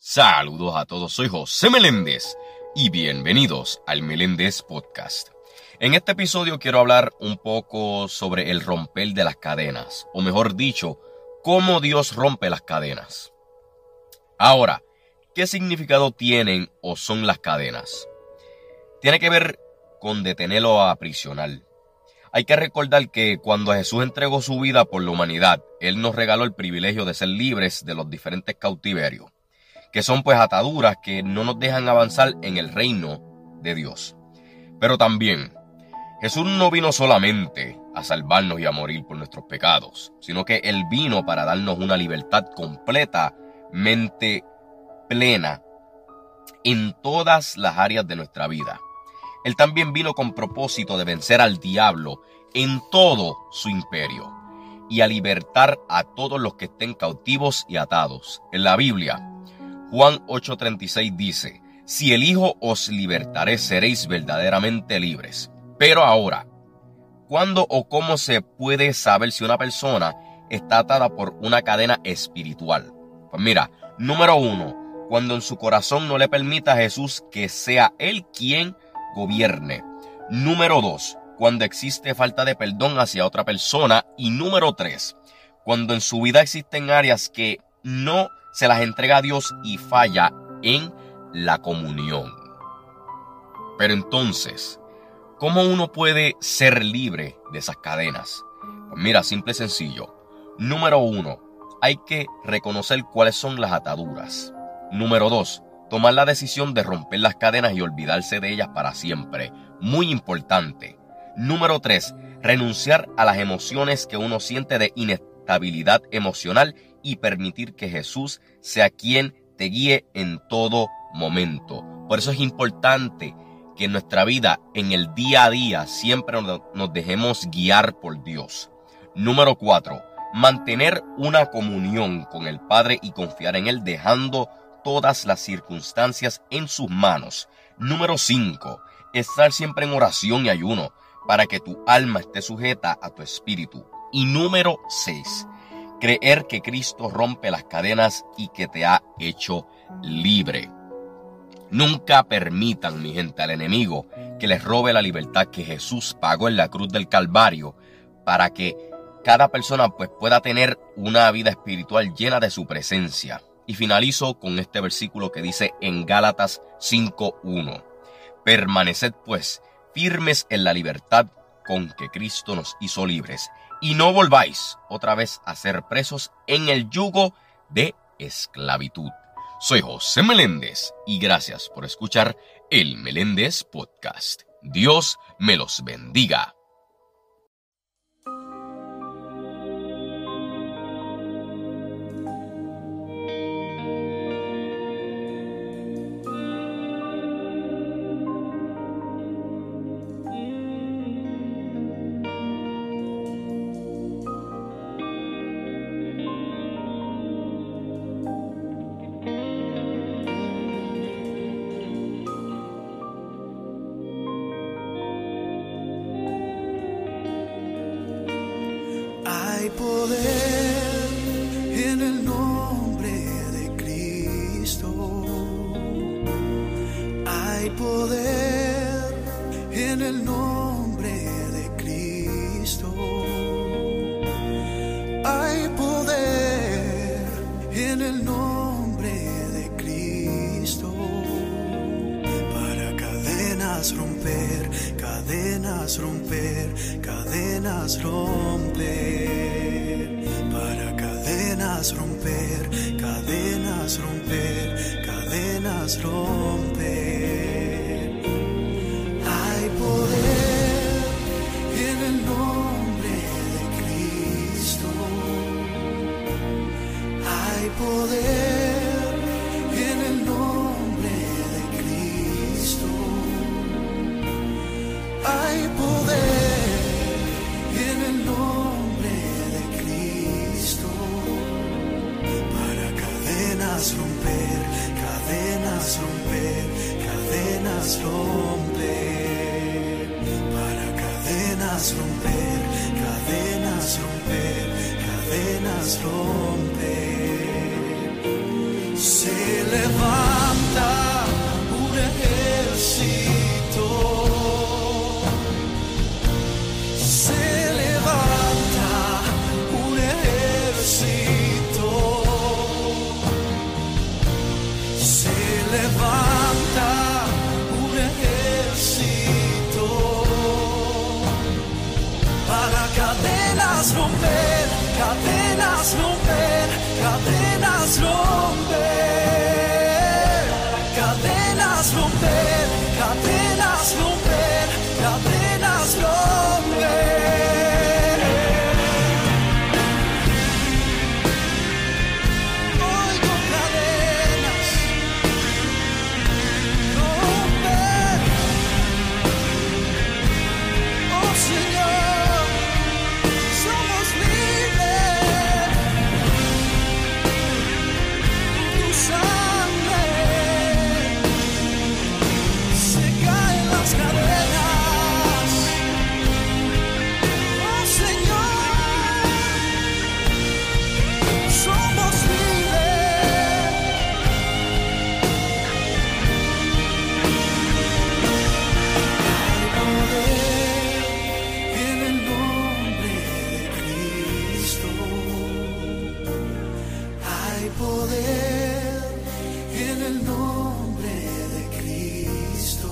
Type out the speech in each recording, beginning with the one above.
Saludos a todos, soy José Meléndez y bienvenidos al Meléndez Podcast. En este episodio quiero hablar un poco sobre el romper de las cadenas, o mejor dicho, cómo Dios rompe las cadenas. Ahora, ¿qué significado tienen o son las cadenas? Tiene que ver con detenerlo a aprisionar. Hay que recordar que cuando Jesús entregó su vida por la humanidad, Él nos regaló el privilegio de ser libres de los diferentes cautiverios que son pues ataduras que no nos dejan avanzar en el reino de Dios. Pero también, Jesús no vino solamente a salvarnos y a morir por nuestros pecados, sino que Él vino para darnos una libertad completamente plena en todas las áreas de nuestra vida. Él también vino con propósito de vencer al diablo en todo su imperio y a libertar a todos los que estén cautivos y atados. En la Biblia, Juan 8:36 dice, Si el Hijo os libertaré, seréis verdaderamente libres. Pero ahora, ¿cuándo o cómo se puede saber si una persona está atada por una cadena espiritual? Pues mira, número uno, cuando en su corazón no le permita a Jesús que sea Él quien gobierne. Número dos, cuando existe falta de perdón hacia otra persona. Y número tres, cuando en su vida existen áreas que no se las entrega a Dios y falla en la comunión. Pero entonces, ¿cómo uno puede ser libre de esas cadenas? Pues mira, simple y sencillo. Número uno, hay que reconocer cuáles son las ataduras. Número dos, tomar la decisión de romper las cadenas y olvidarse de ellas para siempre. Muy importante. Número tres, renunciar a las emociones que uno siente de inestabilidad emocional y permitir que Jesús sea quien te guíe en todo momento. Por eso es importante que en nuestra vida, en el día a día, siempre nos dejemos guiar por Dios. Número 4. Mantener una comunión con el Padre y confiar en Él dejando todas las circunstancias en sus manos. Número 5. Estar siempre en oración y ayuno para que tu alma esté sujeta a tu espíritu. Y número 6 creer que Cristo rompe las cadenas y que te ha hecho libre. Nunca permitan, mi gente, al enemigo que les robe la libertad que Jesús pagó en la cruz del Calvario para que cada persona pues pueda tener una vida espiritual llena de su presencia. Y finalizo con este versículo que dice en Gálatas 5.1. Permaneced pues firmes en la libertad con que Cristo nos hizo libres y no volváis otra vez a ser presos en el yugo de esclavitud. Soy José Meléndez y gracias por escuchar el Meléndez Podcast. Dios me los bendiga. Hay poder en el nombre de Cristo. Hay poder en el nombre de Cristo. Hay poder en el nombre de Cristo. Para cadenas romper, cadenas romper, cadenas romper. Cadenas romper, cadenas romper, cadenas romper. Hay poder en el nombre de Cristo. Hay poder en el nombre de Cristo. Hay cadenas romper, cadenas romper, cadenas romper. Para cadenas romper, cadenas romper, cadenas romper. Se levanta. cadenas romper, cadenas romper, cadenas romper. en el nombre de Cristo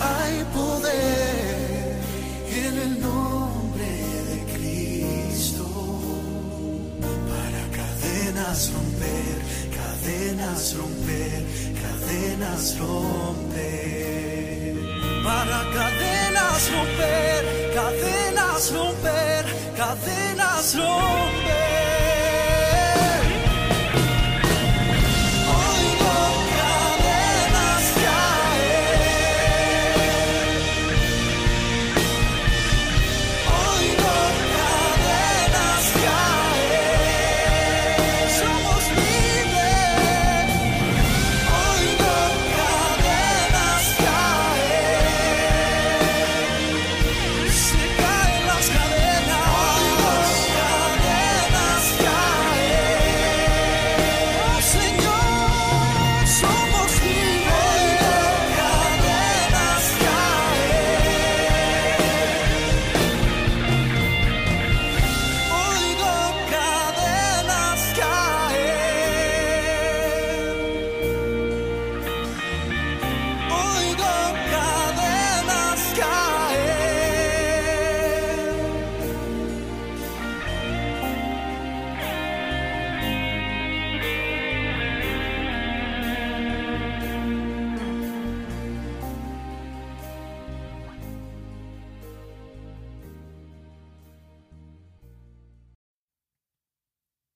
hay poder en el nombre de Cristo para cadenas romper, cadenas romper, cadenas romper. Para cadenas romper, cadenas romper, cadenas romper.